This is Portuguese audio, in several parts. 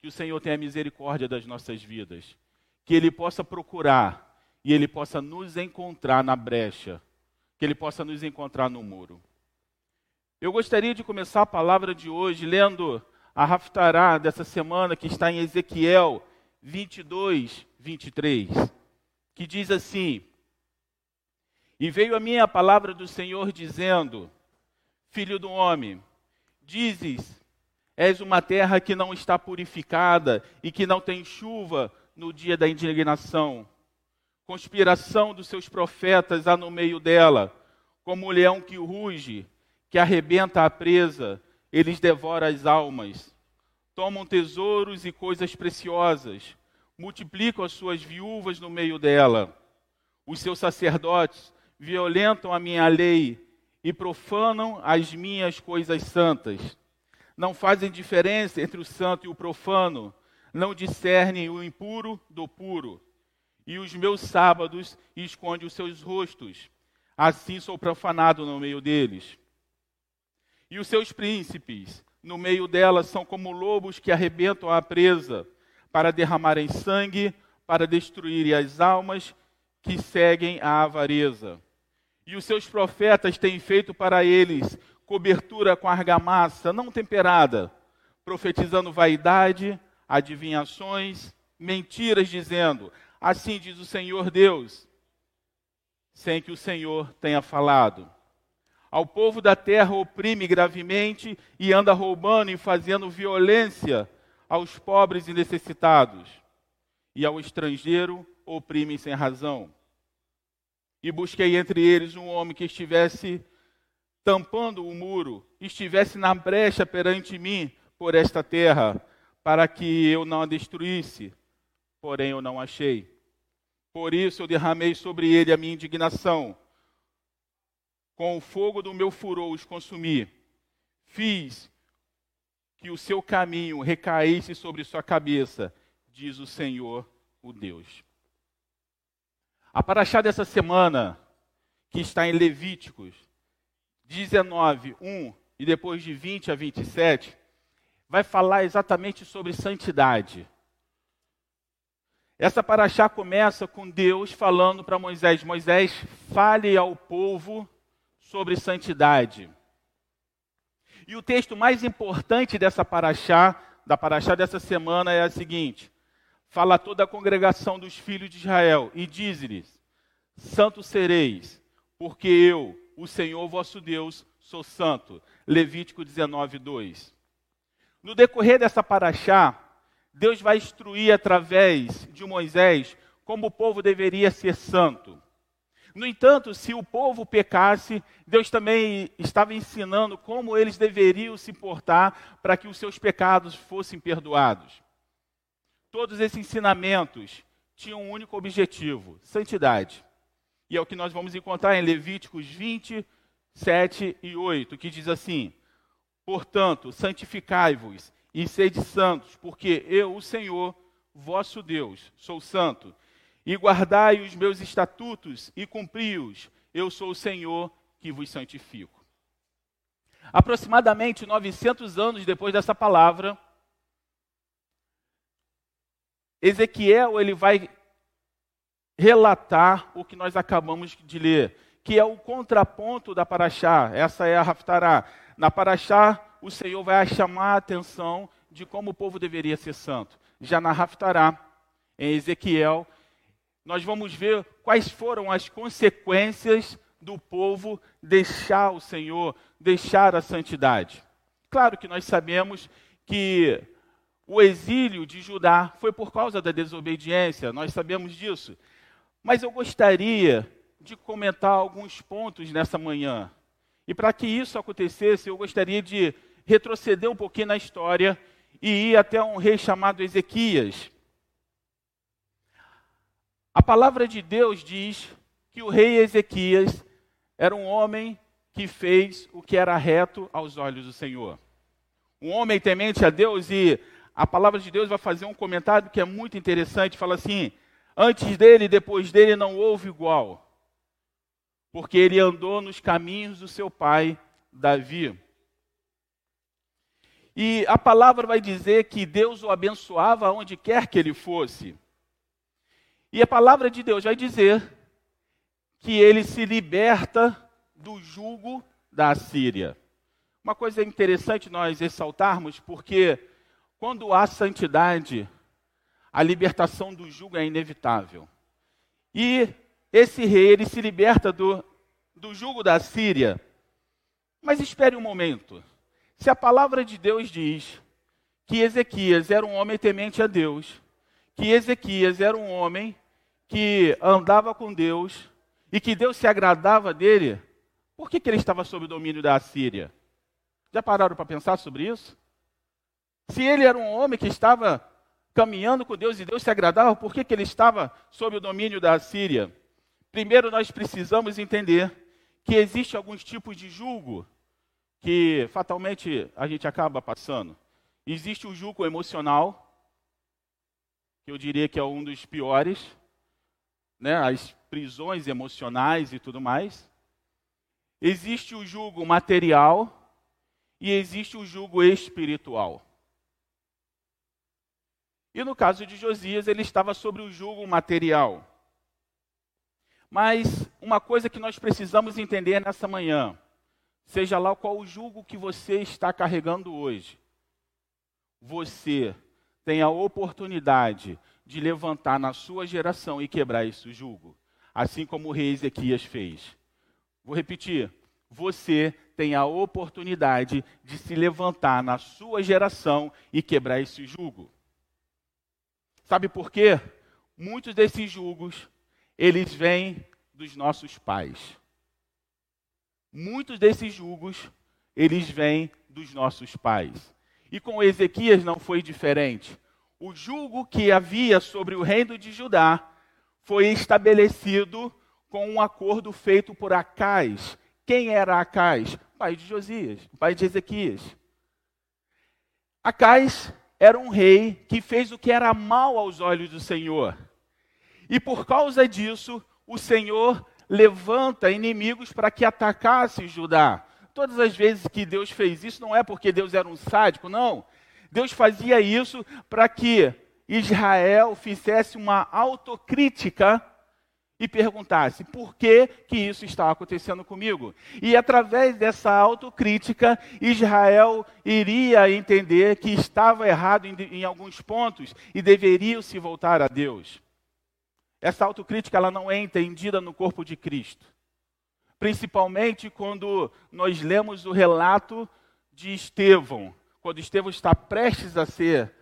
que o Senhor tenha misericórdia das nossas vidas, que Ele possa procurar e Ele possa nos encontrar na brecha, que Ele possa nos encontrar no muro. Eu gostaria de começar a palavra de hoje lendo a Raftará dessa semana, que está em Ezequiel 22, 23, que diz assim: E veio a minha palavra do Senhor dizendo: Filho do homem, dizes És uma terra que não está purificada e que não tem chuva no dia da indignação. Conspiração dos seus profetas há no meio dela, como o leão que ruge, que arrebenta a presa, eles devoram as almas. Tomam tesouros e coisas preciosas, multiplicam as suas viúvas no meio dela. Os seus sacerdotes violentam a minha lei e profanam as minhas coisas santas não fazem diferença entre o santo e o profano, não discernem o impuro do puro. E os meus sábados esconde os seus rostos, assim sou profanado no meio deles. E os seus príncipes, no meio delas, são como lobos que arrebentam a presa, para derramarem sangue, para destruírem as almas que seguem a avareza. E os seus profetas têm feito para eles cobertura com argamassa não temperada, profetizando vaidade, adivinhações, mentiras, dizendo: Assim diz o Senhor Deus, sem que o Senhor tenha falado. Ao povo da terra oprime gravemente e anda roubando e fazendo violência aos pobres e necessitados, e ao estrangeiro oprime sem razão. E busquei entre eles um homem que estivesse tampando o muro, estivesse na brecha perante mim por esta terra, para que eu não a destruísse. Porém, eu não achei. Por isso eu derramei sobre ele a minha indignação. Com o fogo do meu furor os consumi. Fiz que o seu caminho recaísse sobre sua cabeça, diz o Senhor, o Deus. A paraxá dessa semana, que está em Levíticos, 19, 1 e depois de 20 a 27, vai falar exatamente sobre santidade. Essa paraxá começa com Deus falando para Moisés: Moisés, fale ao povo sobre santidade. E o texto mais importante dessa paraxá, da paraxá dessa semana, é a seguinte: fala a toda a congregação dos filhos de Israel e diz-lhes: Santo sereis, porque eu, o Senhor vosso Deus, sou santo. Levítico 19, 2. No decorrer dessa paraxá, Deus vai instruir através de Moisés como o povo deveria ser santo. No entanto, se o povo pecasse, Deus também estava ensinando como eles deveriam se portar para que os seus pecados fossem perdoados. Todos esses ensinamentos tinham um único objetivo: santidade. E é o que nós vamos encontrar em Levíticos 20, 7 e 8, que diz assim: Portanto, santificai-vos e sede santos, porque eu, o Senhor, vosso Deus, sou santo. E guardai os meus estatutos e cumpri-os. Eu sou o Senhor que vos santifico. Aproximadamente 900 anos depois dessa palavra, Ezequiel ele vai relatar o que nós acabamos de ler, que é o contraponto da Paraxá. Essa é a Raftará. Na Paraxá, o Senhor vai chamar a atenção de como o povo deveria ser santo. Já na Raftará, em Ezequiel, nós vamos ver quais foram as consequências do povo deixar o Senhor, deixar a santidade. Claro que nós sabemos que o exílio de Judá foi por causa da desobediência, nós sabemos disso. Mas eu gostaria de comentar alguns pontos nessa manhã. E para que isso acontecesse, eu gostaria de retroceder um pouquinho na história e ir até um rei chamado Ezequias. A palavra de Deus diz que o rei Ezequias era um homem que fez o que era reto aos olhos do Senhor. Um homem temente a Deus e a palavra de Deus vai fazer um comentário que é muito interessante, fala assim: Antes dele e depois dele não houve igual, porque ele andou nos caminhos do seu pai Davi. E a palavra vai dizer que Deus o abençoava onde quer que ele fosse. E a palavra de Deus vai dizer que ele se liberta do jugo da Síria. Uma coisa interessante nós ressaltarmos, porque quando há santidade, a libertação do jugo é inevitável. E esse rei, ele se liberta do, do jugo da Síria. Mas espere um momento. Se a palavra de Deus diz que Ezequias era um homem temente a Deus, que Ezequias era um homem que andava com Deus e que Deus se agradava dele, por que, que ele estava sob o domínio da Síria? Já pararam para pensar sobre isso? Se ele era um homem que estava caminhando com Deus e Deus se agradava, por que, que ele estava sob o domínio da Síria? Primeiro, nós precisamos entender que existe alguns tipos de julgo que fatalmente a gente acaba passando. Existe o julgo emocional, que eu diria que é um dos piores, né? as prisões emocionais e tudo mais. Existe o julgo material e existe o julgo espiritual. E no caso de Josias, ele estava sobre o julgo material. Mas uma coisa que nós precisamos entender nessa manhã, seja lá qual o julgo que você está carregando hoje, você tem a oportunidade de levantar na sua geração e quebrar esse julgo, assim como o rei Ezequias fez. Vou repetir. Você tem a oportunidade de se levantar na sua geração e quebrar esse jugo. Sabe por quê? Muitos desses julgos, eles vêm dos nossos pais. Muitos desses julgos, eles vêm dos nossos pais. E com Ezequias não foi diferente. O julgo que havia sobre o reino de Judá foi estabelecido com um acordo feito por Acais. Quem era Acais? Pai de Josias, pai de Ezequias. Acais era um rei que fez o que era mal aos olhos do Senhor. E por causa disso, o Senhor levanta inimigos para que atacassem Judá. Todas as vezes que Deus fez isso, não é porque Deus era um sádico, não. Deus fazia isso para que Israel fizesse uma autocrítica e perguntasse por que, que isso está acontecendo comigo. E através dessa autocrítica, Israel iria entender que estava errado em, em alguns pontos e deveria se voltar a Deus. Essa autocrítica ela não é entendida no corpo de Cristo. Principalmente quando nós lemos o relato de Estevão, quando Estevão está prestes a ser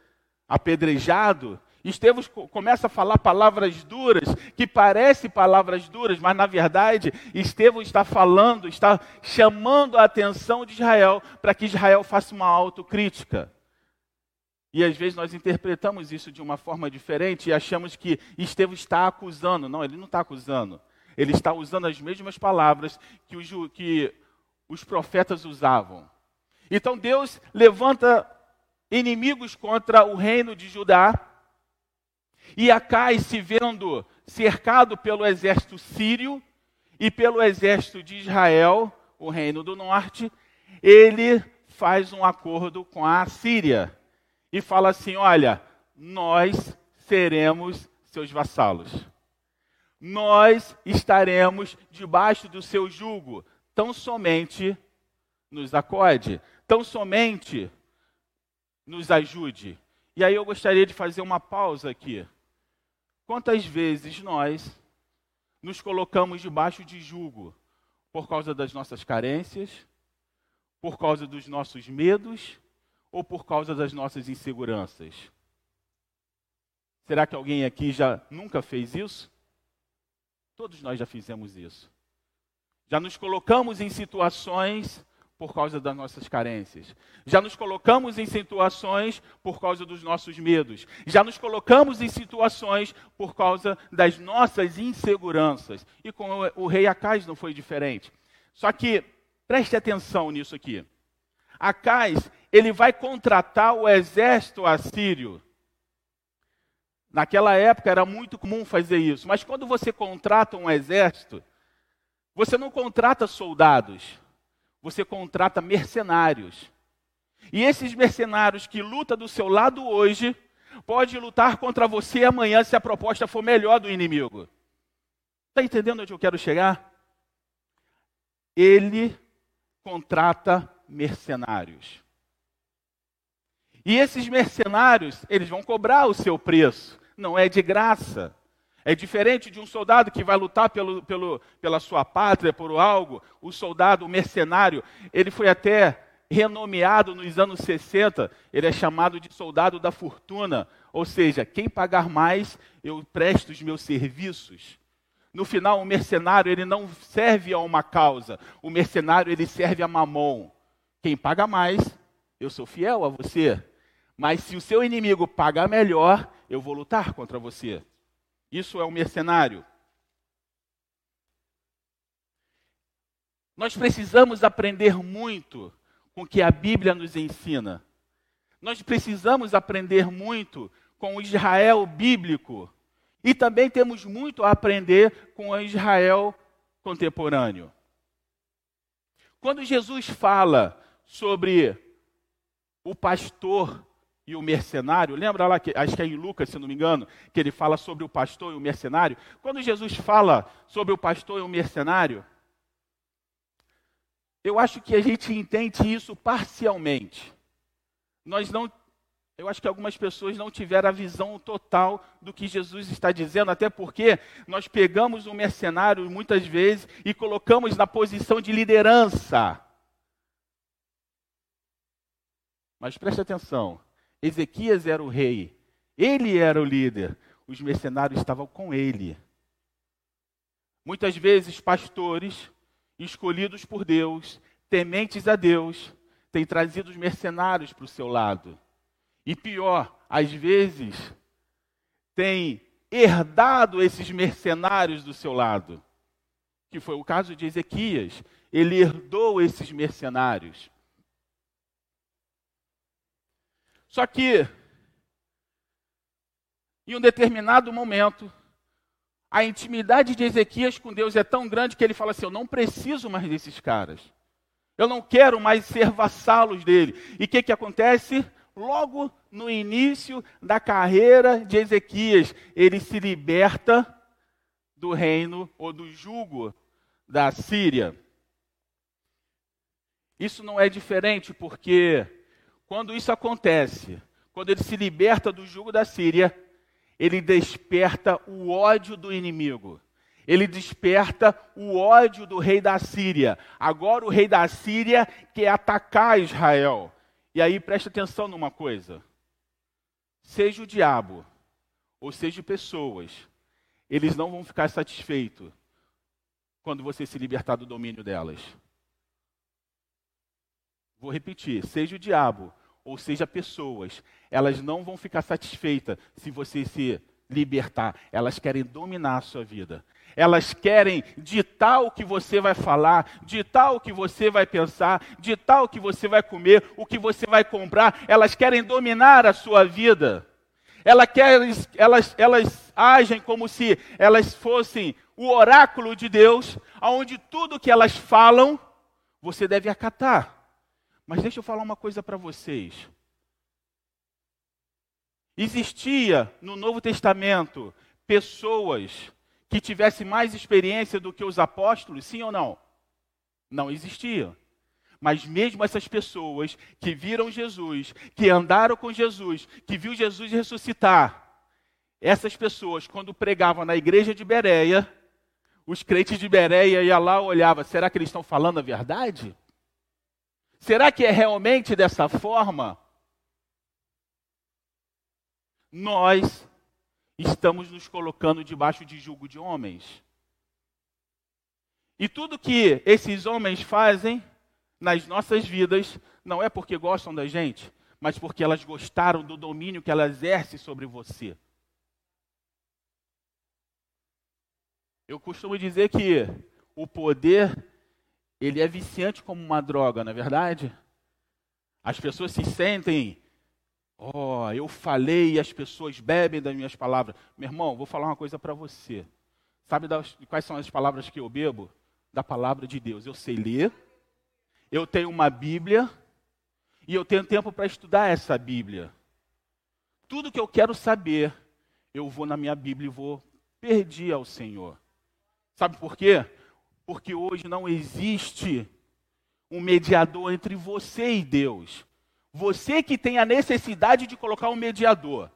apedrejado, Estevão começa a falar palavras duras, que parecem palavras duras, mas na verdade Estevão está falando, está chamando a atenção de Israel para que Israel faça uma autocrítica. E às vezes nós interpretamos isso de uma forma diferente e achamos que Estevão está acusando. Não, ele não está acusando. Ele está usando as mesmas palavras que os, que os profetas usavam. Então Deus levanta inimigos contra o reino de Judá e Acai, se vendo cercado pelo exército sírio e pelo exército de Israel, o reino do norte, ele faz um acordo com a Síria e fala assim: Olha, nós seremos seus vassalos. Nós estaremos debaixo do seu jugo, tão somente nos acode, tão somente nos ajude. E aí eu gostaria de fazer uma pausa aqui. Quantas vezes nós nos colocamos debaixo de jugo por causa das nossas carências, por causa dos nossos medos ou por causa das nossas inseguranças? Será que alguém aqui já nunca fez isso? Todos nós já fizemos isso. Já nos colocamos em situações por causa das nossas carências. Já nos colocamos em situações por causa dos nossos medos. Já nos colocamos em situações por causa das nossas inseguranças. E com o rei Acais não foi diferente. Só que preste atenção nisso aqui. Acais, ele vai contratar o exército assírio. Naquela época era muito comum fazer isso, mas quando você contrata um exército, você não contrata soldados você contrata mercenários. E esses mercenários que lutam do seu lado hoje, pode lutar contra você amanhã se a proposta for melhor do inimigo. Está entendendo onde eu quero chegar? Ele contrata mercenários. E esses mercenários, eles vão cobrar o seu preço, não é de graça. É diferente de um soldado que vai lutar pelo, pelo, pela sua pátria, por algo. O soldado, o mercenário, ele foi até renomeado nos anos 60, ele é chamado de soldado da fortuna. Ou seja, quem pagar mais, eu presto os meus serviços. No final, o mercenário ele não serve a uma causa, o mercenário ele serve a mamon. Quem paga mais, eu sou fiel a você. Mas se o seu inimigo pagar melhor, eu vou lutar contra você. Isso é um mercenário. Nós precisamos aprender muito com o que a Bíblia nos ensina. Nós precisamos aprender muito com o Israel bíblico. E também temos muito a aprender com o Israel contemporâneo. Quando Jesus fala sobre o pastor e o mercenário. Lembra lá, que, acho que é em Lucas, se não me engano, que ele fala sobre o pastor e o mercenário? Quando Jesus fala sobre o pastor e o mercenário, eu acho que a gente entende isso parcialmente. Nós não. Eu acho que algumas pessoas não tiveram a visão total do que Jesus está dizendo, até porque nós pegamos um mercenário muitas vezes e colocamos na posição de liderança. Mas preste atenção: Ezequias era o rei, ele era o líder, os mercenários estavam com ele. Muitas vezes, pastores escolhidos por Deus, tementes a Deus, têm trazido os mercenários para o seu lado. E pior, às vezes, têm herdado esses mercenários do seu lado. Que foi o caso de Ezequias. Ele herdou esses mercenários. Só que, em um determinado momento, a intimidade de Ezequias com Deus é tão grande que ele fala assim: Eu não preciso mais desses caras. Eu não quero mais ser vassalos dele. E o que, que acontece? Logo no início da carreira de Ezequias, ele se liberta do reino ou do jugo da Síria. Isso não é diferente porque quando isso acontece, quando ele se liberta do jugo da Síria, ele desperta o ódio do inimigo. Ele desperta o ódio do rei da Síria. Agora o rei da Síria quer atacar Israel. E aí preste atenção numa coisa. Seja o diabo, ou seja pessoas, eles não vão ficar satisfeitos quando você se libertar do domínio delas. Vou repetir: seja o diabo ou seja pessoas, elas não vão ficar satisfeitas se você se libertar. Elas querem dominar a sua vida. Elas querem ditar o que você vai falar, ditar o que você vai pensar, ditar o que você vai comer, o que você vai comprar. Elas querem dominar a sua vida. Elas, querem, elas, elas agem como se elas fossem o oráculo de Deus, onde tudo que elas falam, você deve acatar. Mas deixa eu falar uma coisa para vocês. Existia no Novo Testamento pessoas que tivessem mais experiência do que os apóstolos, sim ou não? Não existia. Mas mesmo essas pessoas que viram Jesus, que andaram com Jesus, que viu Jesus ressuscitar, essas pessoas, quando pregavam na igreja de Bereia, os crentes de Bereia iam lá e olhavam, será que eles estão falando a verdade? Será que é realmente dessa forma? Nós estamos nos colocando debaixo de julgo de homens. E tudo que esses homens fazem nas nossas vidas não é porque gostam da gente, mas porque elas gostaram do domínio que ela exerce sobre você. Eu costumo dizer que o poder ele é viciante como uma droga, não é verdade? As pessoas se sentem, ó, oh, eu falei e as pessoas bebem das minhas palavras. Meu irmão, vou falar uma coisa para você. Sabe das, quais são as palavras que eu bebo? Da palavra de Deus. Eu sei ler, eu tenho uma Bíblia, E eu tenho tempo para estudar essa Bíblia. Tudo que eu quero saber, eu vou na minha Bíblia e vou pedir ao Senhor. Sabe por quê? Porque hoje não existe um mediador entre você e Deus. Você que tem a necessidade de colocar um mediador.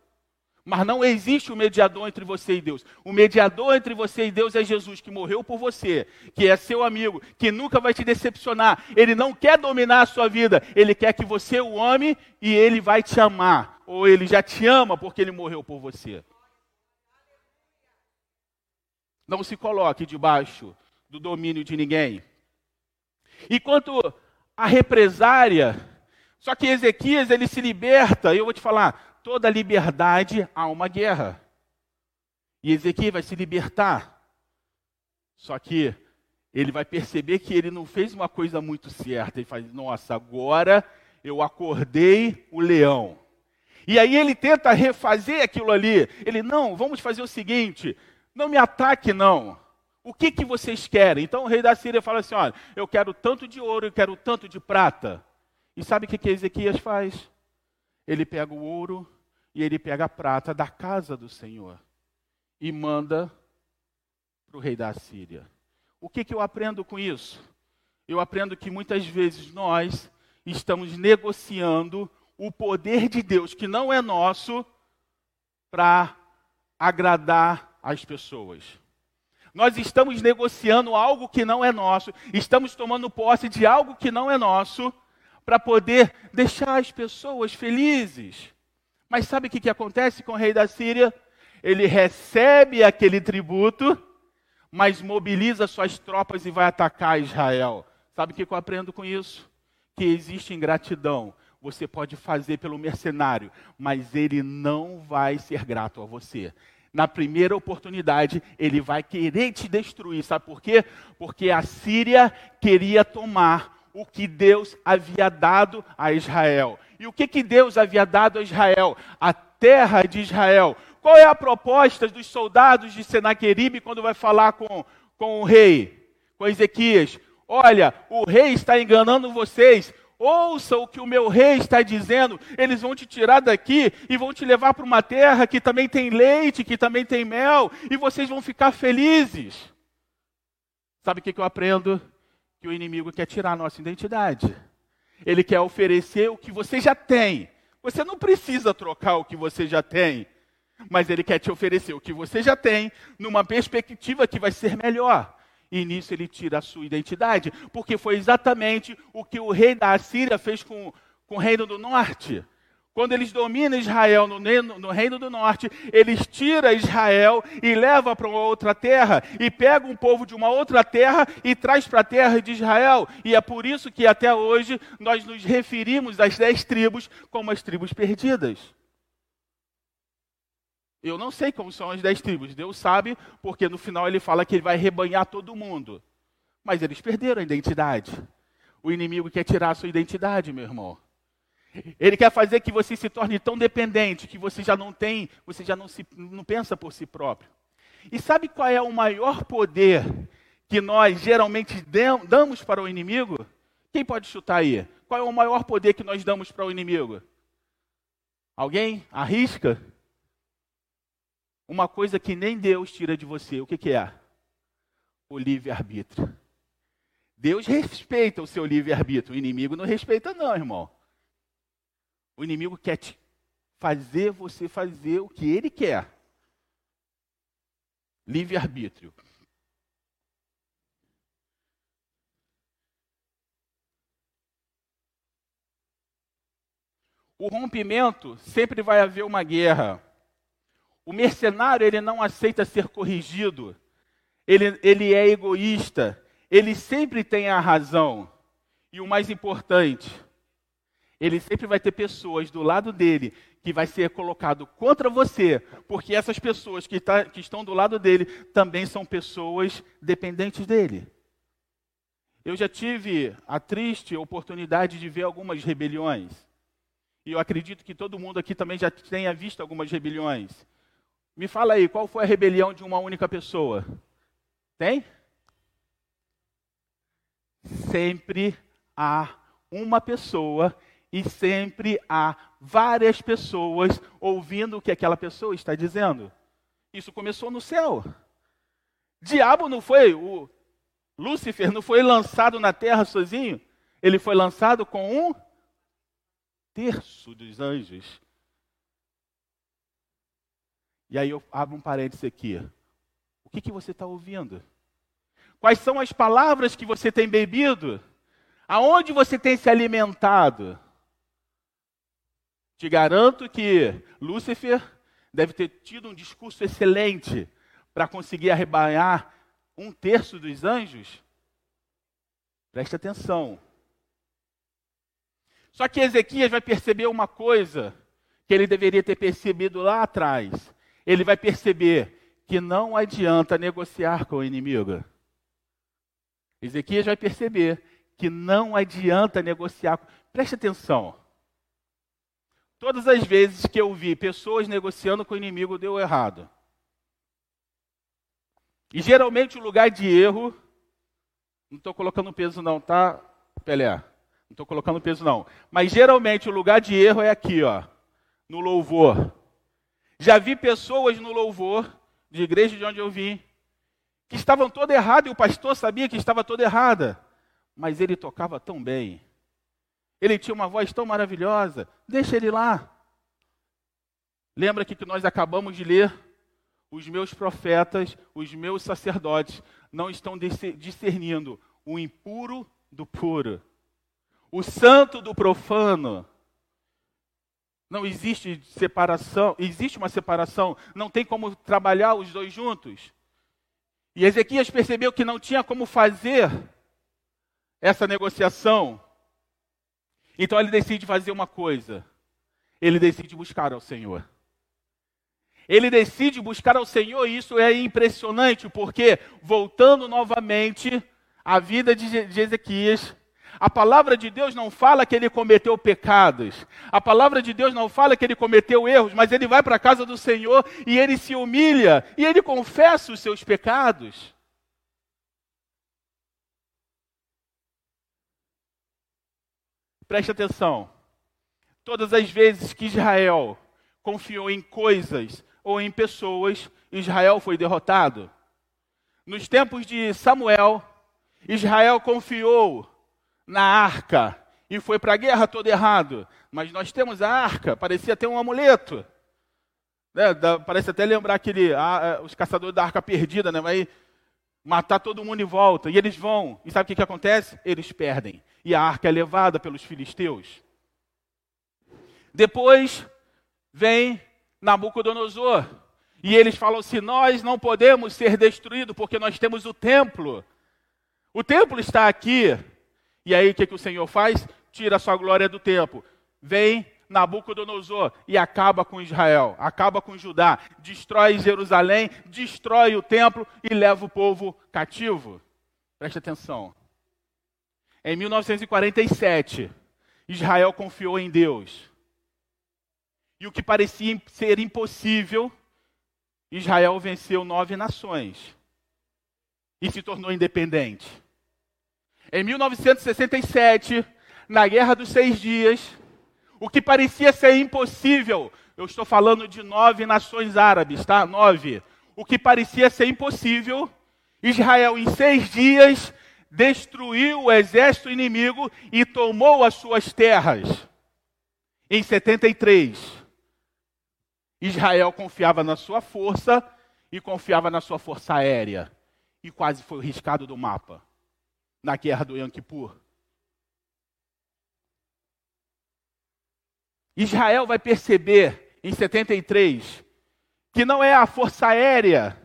Mas não existe um mediador entre você e Deus. O mediador entre você e Deus é Jesus, que morreu por você, que é seu amigo, que nunca vai te decepcionar. Ele não quer dominar a sua vida, ele quer que você o ame e ele vai te amar. Ou ele já te ama porque ele morreu por você. Não se coloque debaixo do domínio de ninguém. E quanto à represária, só que Ezequias ele se liberta, eu vou te falar, toda liberdade há uma guerra. E Ezequias vai se libertar. Só que ele vai perceber que ele não fez uma coisa muito certa. Ele faz, nossa, agora eu acordei o leão. E aí ele tenta refazer aquilo ali. Ele, não, vamos fazer o seguinte: não me ataque, não. O que, que vocês querem? Então o rei da Síria fala assim: olha, eu quero tanto de ouro, eu quero tanto de prata. E sabe o que, que Ezequias faz? Ele pega o ouro e ele pega a prata da casa do Senhor e manda para o rei da Síria. O que, que eu aprendo com isso? Eu aprendo que muitas vezes nós estamos negociando o poder de Deus, que não é nosso, para agradar as pessoas. Nós estamos negociando algo que não é nosso, estamos tomando posse de algo que não é nosso, para poder deixar as pessoas felizes. Mas sabe o que, que acontece com o rei da Síria? Ele recebe aquele tributo, mas mobiliza suas tropas e vai atacar Israel. Sabe o que eu aprendo com isso? Que existe ingratidão. Você pode fazer pelo mercenário, mas ele não vai ser grato a você na primeira oportunidade, ele vai querer te destruir. Sabe por quê? Porque a Síria queria tomar o que Deus havia dado a Israel. E o que, que Deus havia dado a Israel? A terra de Israel. Qual é a proposta dos soldados de Senaqueribe quando vai falar com, com o rei, com Ezequias? Olha, o rei está enganando vocês ouça o que o meu rei está dizendo, eles vão te tirar daqui e vão te levar para uma terra que também tem leite, que também tem mel, e vocês vão ficar felizes. Sabe o que eu aprendo? Que o inimigo quer tirar a nossa identidade. Ele quer oferecer o que você já tem. Você não precisa trocar o que você já tem, mas ele quer te oferecer o que você já tem, numa perspectiva que vai ser melhor. E nisso ele tira a sua identidade, porque foi exatamente o que o rei da Assíria fez com, com o reino do norte. Quando eles dominam Israel no, no, reino do norte, eles tiram Israel e levam para uma outra terra, e pegam um povo de uma outra terra e traz para a terra de Israel. E é por isso que até hoje nós nos referimos às dez tribos como as tribos perdidas. Eu não sei como são as dez tribos. Deus sabe, porque no final ele fala que ele vai rebanhar todo mundo. Mas eles perderam a identidade. O inimigo quer tirar a sua identidade, meu irmão. Ele quer fazer que você se torne tão dependente que você já não tem, você já não, se, não pensa por si próprio. E sabe qual é o maior poder que nós geralmente damos para o inimigo? Quem pode chutar aí? Qual é o maior poder que nós damos para o inimigo? Alguém? Arrisca? Uma coisa que nem Deus tira de você. O que, que é? O livre-arbítrio. Deus respeita o seu livre-arbítrio. O inimigo não respeita, não, irmão. O inimigo quer te fazer você fazer o que ele quer. Livre-arbítrio. O rompimento sempre vai haver uma guerra. O mercenário, ele não aceita ser corrigido. Ele, ele é egoísta. Ele sempre tem a razão. E o mais importante, ele sempre vai ter pessoas do lado dele que vai ser colocado contra você, porque essas pessoas que, tá, que estão do lado dele também são pessoas dependentes dele. Eu já tive a triste oportunidade de ver algumas rebeliões. E eu acredito que todo mundo aqui também já tenha visto algumas rebeliões. Me fala aí, qual foi a rebelião de uma única pessoa? Tem? Sempre há uma pessoa e sempre há várias pessoas ouvindo o que aquela pessoa está dizendo. Isso começou no céu. Diabo não foi, o Lúcifer não foi lançado na terra sozinho, ele foi lançado com um terço dos anjos. E aí eu abro um parênteses aqui. O que, que você está ouvindo? Quais são as palavras que você tem bebido? Aonde você tem se alimentado? Te garanto que Lúcifer deve ter tido um discurso excelente para conseguir arrebanhar um terço dos anjos. Preste atenção. Só que Ezequias vai perceber uma coisa que ele deveria ter percebido lá atrás. Ele vai perceber que não adianta negociar com o inimigo. Ezequias vai perceber que não adianta negociar. Preste atenção. Todas as vezes que eu vi pessoas negociando com o inimigo, deu errado. E geralmente o lugar de erro, não estou colocando peso não, tá, Pelé? Não estou colocando peso não. Mas geralmente o lugar de erro é aqui, ó, no louvor. Já vi pessoas no louvor, de igreja de onde eu vim, que estavam toda errada e o pastor sabia que estava toda errada, mas ele tocava tão bem. Ele tinha uma voz tão maravilhosa. Deixa ele lá. Lembra que, que nós acabamos de ler? Os meus profetas, os meus sacerdotes não estão discernindo o impuro do puro, o santo do profano. Não existe separação, existe uma separação, não tem como trabalhar os dois juntos. E Ezequias percebeu que não tinha como fazer essa negociação. Então ele decide fazer uma coisa. Ele decide buscar ao Senhor. Ele decide buscar ao Senhor e isso é impressionante, porque voltando novamente à vida de Ezequias, a palavra de Deus não fala que ele cometeu pecados. A palavra de Deus não fala que ele cometeu erros, mas ele vai para a casa do Senhor e ele se humilha e ele confessa os seus pecados. Preste atenção. Todas as vezes que Israel confiou em coisas ou em pessoas, Israel foi derrotado. Nos tempos de Samuel, Israel confiou na arca e foi para a guerra todo errado. Mas nós temos a arca, parecia ter um amuleto. Né? Da, parece até lembrar aquele, a, a, os caçadores da arca perdida, né? vai matar todo mundo em volta. E eles vão. E sabe o que, que acontece? Eles perdem. E a arca é levada pelos filisteus. Depois vem Nabucodonosor. E eles falam assim: Nós não podemos ser destruídos porque nós temos o templo. O templo está aqui, e aí o que, que o Senhor faz? Tira a sua glória do tempo. Vem Nabucodonosor e acaba com Israel, acaba com Judá, destrói Jerusalém, destrói o templo e leva o povo cativo. Preste atenção. Em 1947, Israel confiou em Deus. E o que parecia ser impossível, Israel venceu nove nações e se tornou independente. Em 1967, na Guerra dos Seis Dias, o que parecia ser impossível, eu estou falando de nove nações árabes, tá? Nove. O que parecia ser impossível, Israel, em seis dias, destruiu o exército inimigo e tomou as suas terras. Em 73, Israel confiava na sua força e confiava na sua força aérea. E quase foi riscado do mapa na guerra do Yom Kippur. Israel vai perceber em 73 que não é a força aérea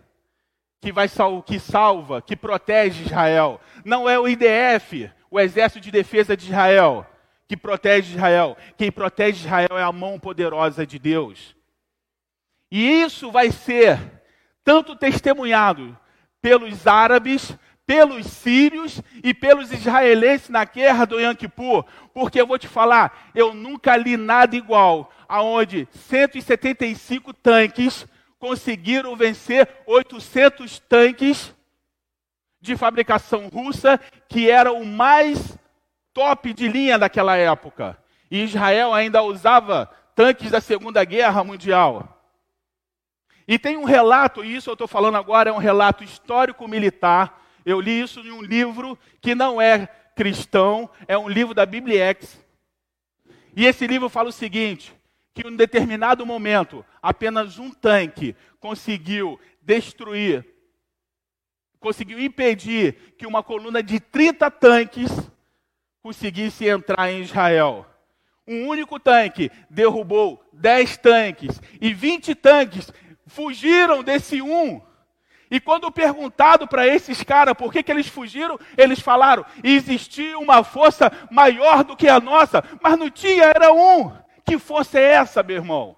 que vai que salva, que protege Israel, não é o IDF, o Exército de Defesa de Israel, que protege Israel. Quem protege Israel é a mão poderosa de Deus. E isso vai ser tanto testemunhado pelos árabes, pelos sírios e pelos israelenses na guerra do Yom Kippur, porque eu vou te falar, eu nunca li nada igual, aonde 175 tanques conseguiram vencer 800 tanques de fabricação russa, que era o mais top de linha daquela época. E Israel ainda usava tanques da Segunda Guerra Mundial. E tem um relato, e isso eu estou falando agora é um relato histórico-militar. Eu li isso em um livro que não é cristão, é um livro da Bibliex. E esse livro fala o seguinte: que em um determinado momento, apenas um tanque conseguiu destruir, conseguiu impedir que uma coluna de 30 tanques conseguisse entrar em Israel. Um único tanque derrubou 10 tanques e 20 tanques fugiram desse um. E quando perguntado para esses caras por que, que eles fugiram, eles falaram: existia uma força maior do que a nossa, mas não tinha, era um. Que força é essa, meu irmão?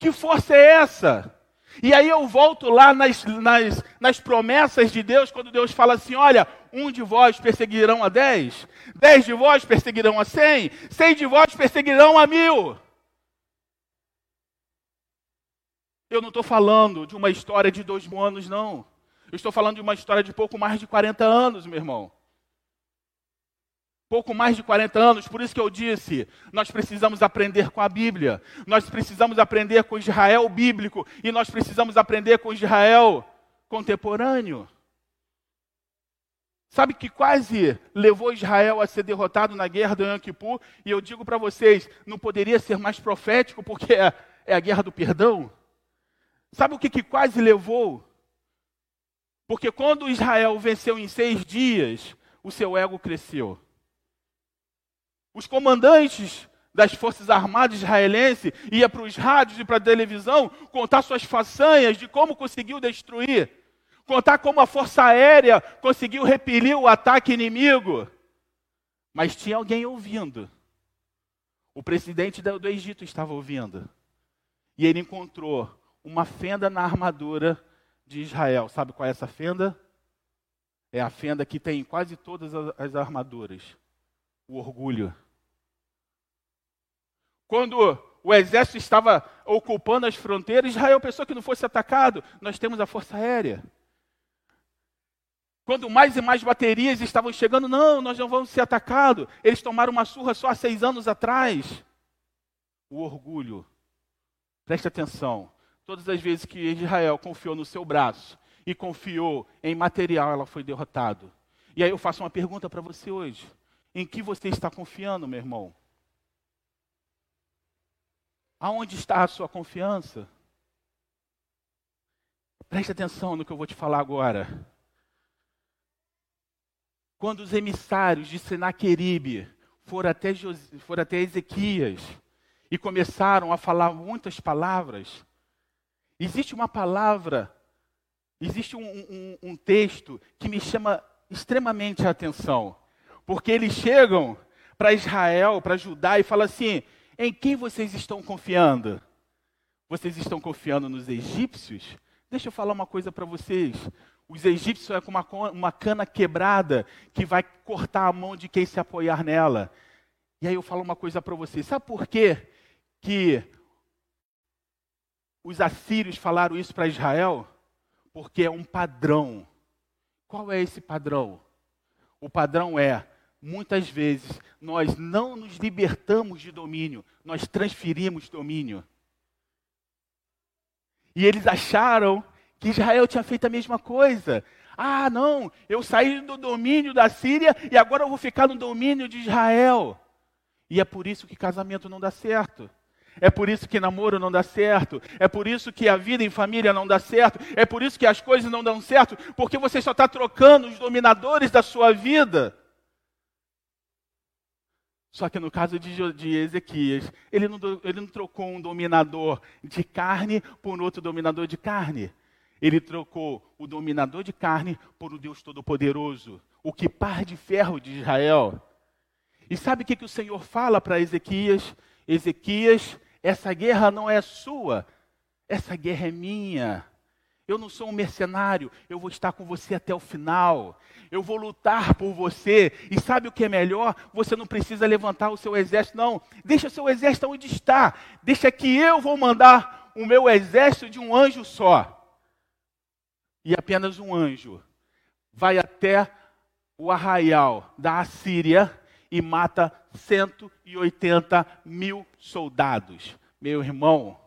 Que força é essa? E aí eu volto lá nas, nas, nas promessas de Deus, quando Deus fala assim: olha, um de vós perseguirão a dez, dez de vós perseguirão a cem, cem de vós perseguirão a mil. Eu não estou falando de uma história de dois mil anos, não. Eu estou falando de uma história de pouco mais de 40 anos, meu irmão. Pouco mais de 40 anos, por isso que eu disse, nós precisamos aprender com a Bíblia, nós precisamos aprender com Israel bíblico e nós precisamos aprender com Israel contemporâneo. Sabe que quase levou Israel a ser derrotado na guerra do Yom Kippur, e eu digo para vocês, não poderia ser mais profético porque é, é a guerra do perdão. Sabe o que, que quase levou? Porque quando Israel venceu em seis dias, o seu ego cresceu. Os comandantes das Forças Armadas israelenses iam para os rádios e para a televisão contar suas façanhas de como conseguiu destruir, contar como a Força Aérea conseguiu repelir o ataque inimigo. Mas tinha alguém ouvindo. O presidente do Egito estava ouvindo. E ele encontrou uma fenda na armadura de Israel. Sabe qual é essa fenda? É a fenda que tem em quase todas as armaduras. O orgulho. Quando o exército estava ocupando as fronteiras, Israel pensou que não fosse atacado. Nós temos a força aérea. Quando mais e mais baterias estavam chegando, não, nós não vamos ser atacados. Eles tomaram uma surra só há seis anos atrás. O orgulho. Preste atenção. Todas as vezes que Israel confiou no seu braço e confiou em material, ela foi derrotado. E aí eu faço uma pergunta para você hoje. Em que você está confiando, meu irmão? Aonde está a sua confiança? Preste atenção no que eu vou te falar agora. Quando os emissários de Senaqueribe foram até, foram até Ezequias e começaram a falar muitas palavras, Existe uma palavra, existe um, um, um texto que me chama extremamente a atenção. Porque eles chegam para Israel, para Judá, e falam assim: em quem vocês estão confiando? Vocês estão confiando nos egípcios? Deixa eu falar uma coisa para vocês. Os egípcios é como uma, uma cana quebrada que vai cortar a mão de quem se apoiar nela. E aí eu falo uma coisa para vocês. Sabe por quê que os assírios falaram isso para Israel? Porque é um padrão. Qual é esse padrão? O padrão é, muitas vezes, nós não nos libertamos de domínio, nós transferimos domínio. E eles acharam que Israel tinha feito a mesma coisa. Ah, não, eu saí do domínio da Síria e agora eu vou ficar no domínio de Israel. E é por isso que casamento não dá certo. É por isso que namoro não dá certo. É por isso que a vida em família não dá certo. É por isso que as coisas não dão certo. Porque você só está trocando os dominadores da sua vida. Só que no caso de, Ezequias, ele não, ele não trocou um dominador de carne por outro dominador de carne. Ele trocou o dominador de carne por o Deus Todo-Poderoso, o que par de ferro de Israel. E sabe o que, que o Senhor fala para Ezequias? Ezequias, essa guerra não é sua, essa guerra é minha. Eu não sou um mercenário, eu vou estar com você até o final. Eu vou lutar por você. E sabe o que é melhor? Você não precisa levantar o seu exército, não. Deixa o seu exército onde está. Deixa que eu vou mandar o meu exército de um anjo só. E apenas um anjo vai até o arraial da Assíria e mata 180 mil soldados. Meu irmão,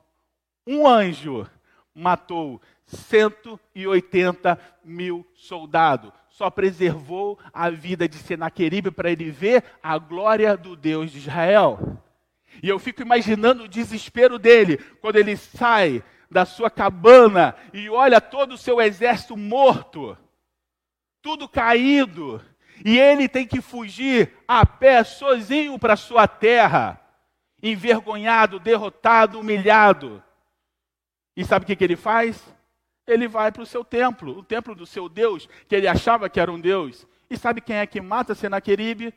um anjo matou 180 mil soldados. Só preservou a vida de Senaqueribe para ele ver a glória do Deus de Israel. E eu fico imaginando o desespero dele quando ele sai da sua cabana e olha todo o seu exército morto, tudo caído, e ele tem que fugir a pé, sozinho para sua terra, envergonhado, derrotado, humilhado. E sabe o que, que ele faz? Ele vai para o seu templo, o templo do seu Deus, que ele achava que era um Deus. E sabe quem é que mata Senaqueribe?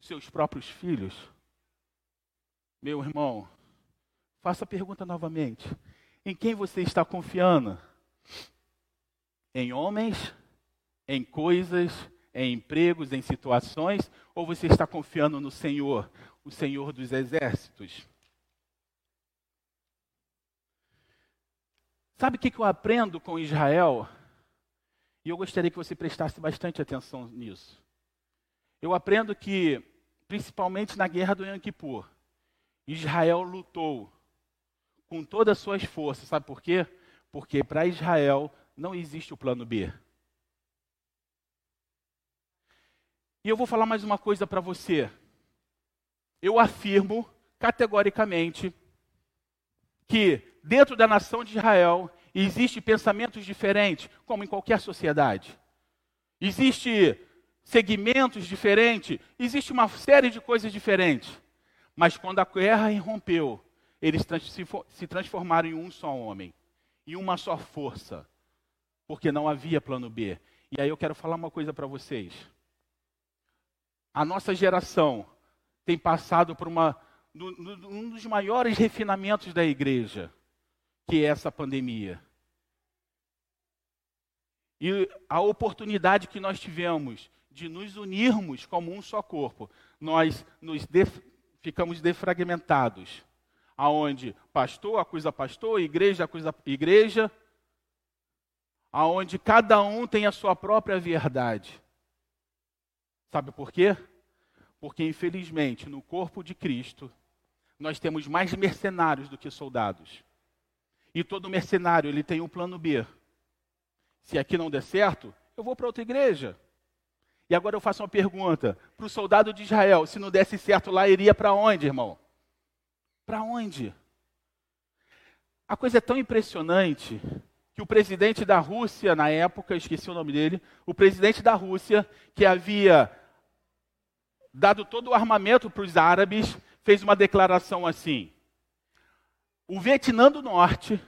Seus próprios filhos. Meu irmão, faça a pergunta novamente. Em quem você está confiando? Em homens? Em coisas? Em empregos? Em situações? Ou você está confiando no Senhor, o Senhor dos exércitos? Sabe o que eu aprendo com Israel? E eu gostaria que você prestasse bastante atenção nisso. Eu aprendo que, principalmente na guerra do Yom Kippur, Israel lutou com todas as suas forças. Sabe por quê? Porque para Israel não existe o plano B. E eu vou falar mais uma coisa para você. Eu afirmo categoricamente que dentro da nação de Israel existem pensamentos diferentes, como em qualquer sociedade. Existe segmentos diferentes, existe uma série de coisas diferentes. Mas quando a guerra irrompeu, eles se transformaram em um só homem, em uma só força, porque não havia plano B. E aí eu quero falar uma coisa para vocês. A nossa geração tem passado por uma, um dos maiores refinamentos da igreja, que é essa pandemia. E a oportunidade que nós tivemos de nos unirmos como um só corpo, nós nos def ficamos defragmentados, aonde pastor acusa pastor, igreja acusa igreja, aonde cada um tem a sua própria verdade. Sabe por quê? Porque infelizmente no corpo de Cristo nós temos mais mercenários do que soldados. E todo mercenário ele tem um plano B. Se aqui não der certo, eu vou para outra igreja. E agora eu faço uma pergunta para o soldado de Israel: se não desse certo lá, iria para onde, irmão? Para onde? A coisa é tão impressionante que o presidente da Rússia, na época, esqueci o nome dele, o presidente da Rússia, que havia dado todo o armamento para os árabes, fez uma declaração assim: o Vietnã do Norte,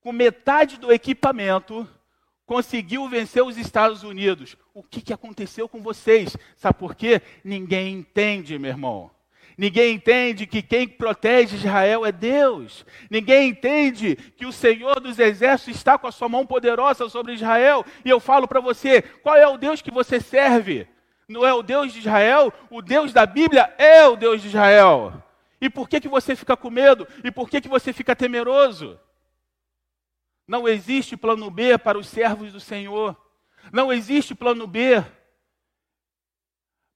com metade do equipamento, conseguiu vencer os Estados Unidos. O que, que aconteceu com vocês? Sabe por quê? Ninguém entende, meu irmão. Ninguém entende que quem protege Israel é Deus. Ninguém entende que o Senhor dos Exércitos está com a sua mão poderosa sobre Israel. E eu falo para você: qual é o Deus que você serve? Não é o Deus de Israel? O Deus da Bíblia é o Deus de Israel. E por que, que você fica com medo? E por que, que você fica temeroso? Não existe plano B para os servos do Senhor. Não existe plano B.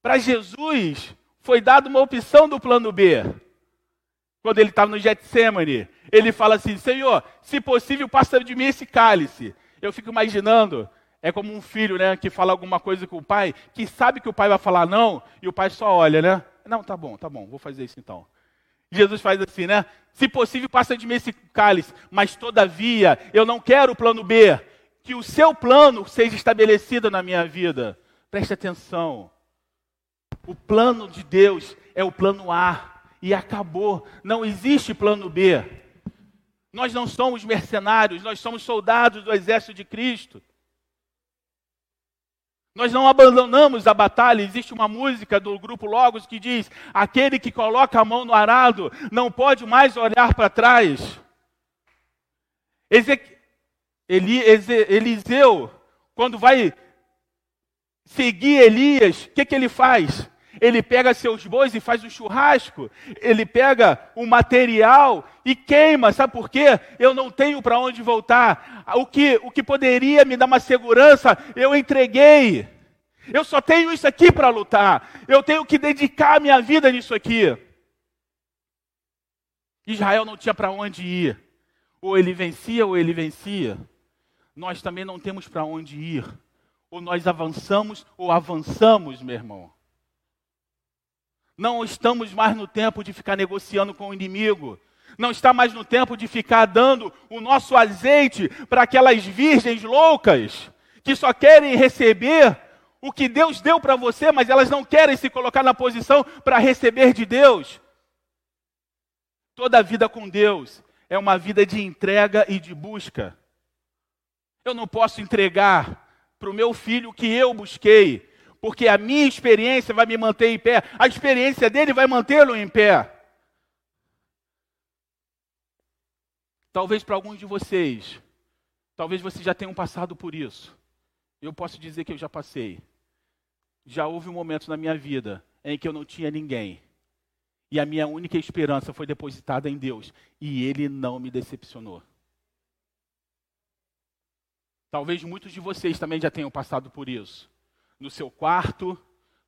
Para Jesus foi dada uma opção do plano B. Quando ele estava no Getsemane, ele fala assim: Senhor, se possível, passa de mim esse cálice. Eu fico imaginando, é como um filho, né, que fala alguma coisa com o pai, que sabe que o pai vai falar não, e o pai só olha, né? Não, tá bom, tá bom, vou fazer isso então. Jesus faz assim, né? Se possível, passa de mim esse cálice, mas todavia eu não quero o plano B. Que o seu plano seja estabelecido na minha vida. Preste atenção. O plano de Deus é o plano A e acabou. Não existe plano B. Nós não somos mercenários, nós somos soldados do exército de Cristo. Nós não abandonamos a batalha. Existe uma música do grupo Logos que diz: aquele que coloca a mão no arado não pode mais olhar para trás. Eli... Eliseu, quando vai seguir Elias, o que, que ele faz? Ele pega seus bois e faz um churrasco. Ele pega o material e queima. Sabe por quê? Eu não tenho para onde voltar. O que, o que poderia me dar uma segurança, eu entreguei. Eu só tenho isso aqui para lutar. Eu tenho que dedicar a minha vida nisso aqui. Israel não tinha para onde ir. Ou ele vencia ou ele vencia. Nós também não temos para onde ir. Ou nós avançamos ou avançamos, meu irmão. Não estamos mais no tempo de ficar negociando com o inimigo. Não está mais no tempo de ficar dando o nosso azeite para aquelas virgens loucas que só querem receber o que Deus deu para você, mas elas não querem se colocar na posição para receber de Deus. Toda vida com Deus é uma vida de entrega e de busca. Eu não posso entregar para o meu filho o que eu busquei, porque a minha experiência vai me manter em pé, a experiência dele vai mantê-lo em pé. Talvez para alguns de vocês, talvez vocês já tenham passado por isso. Eu posso dizer que eu já passei já houve um momento na minha vida em que eu não tinha ninguém. E a minha única esperança foi depositada em Deus. E Ele não me decepcionou. Talvez muitos de vocês também já tenham passado por isso. No seu quarto,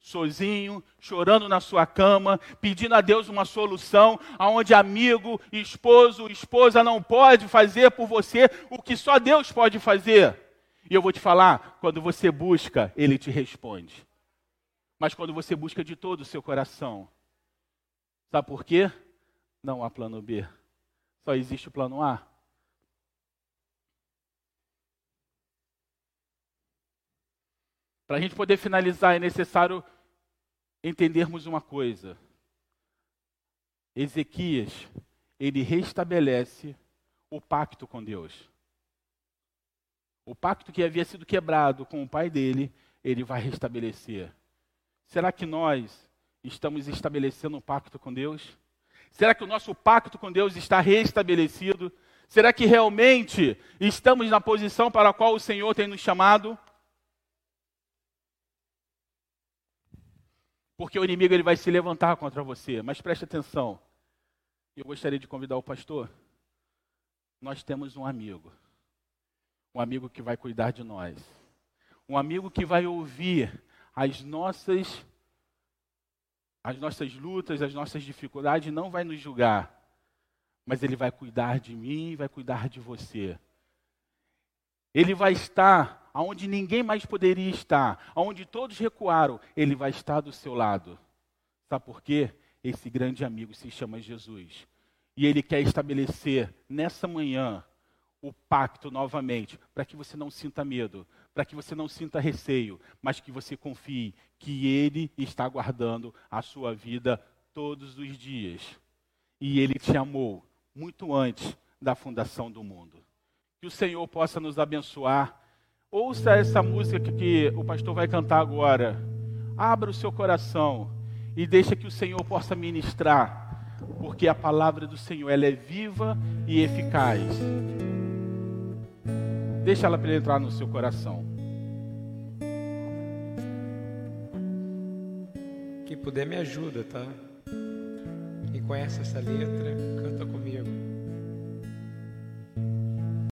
sozinho, chorando na sua cama, pedindo a Deus uma solução, aonde amigo, esposo, esposa não pode fazer por você o que só Deus pode fazer. E eu vou te falar, quando você busca, ele te responde mas quando você busca de todo o seu coração. Sabe por quê? Não há plano B. Só existe o plano A. Para a gente poder finalizar, é necessário entendermos uma coisa. Ezequias, ele restabelece o pacto com Deus. O pacto que havia sido quebrado com o pai dele, ele vai restabelecer. Será que nós estamos estabelecendo um pacto com Deus? Será que o nosso pacto com Deus está restabelecido? Será que realmente estamos na posição para a qual o Senhor tem nos chamado? Porque o inimigo ele vai se levantar contra você. Mas preste atenção. Eu gostaria de convidar o pastor. Nós temos um amigo. Um amigo que vai cuidar de nós. Um amigo que vai ouvir as nossas as nossas lutas, as nossas dificuldades, não vai nos julgar, mas ele vai cuidar de mim, vai cuidar de você. Ele vai estar aonde ninguém mais poderia estar, aonde todos recuaram, ele vai estar do seu lado. Sabe por quê? Esse grande amigo se chama Jesus. E ele quer estabelecer nessa manhã o pacto novamente, para que você não sinta medo, para que você não sinta receio, mas que você confie que Ele está guardando a sua vida todos os dias. E Ele te amou muito antes da fundação do mundo. Que o Senhor possa nos abençoar. Ouça essa música que o pastor vai cantar agora. Abra o seu coração e deixa que o Senhor possa ministrar, porque a palavra do Senhor ela é viva e eficaz. Deixa ela penetrar no seu coração. Quem puder me ajuda, tá? Quem conhece essa letra, canta comigo.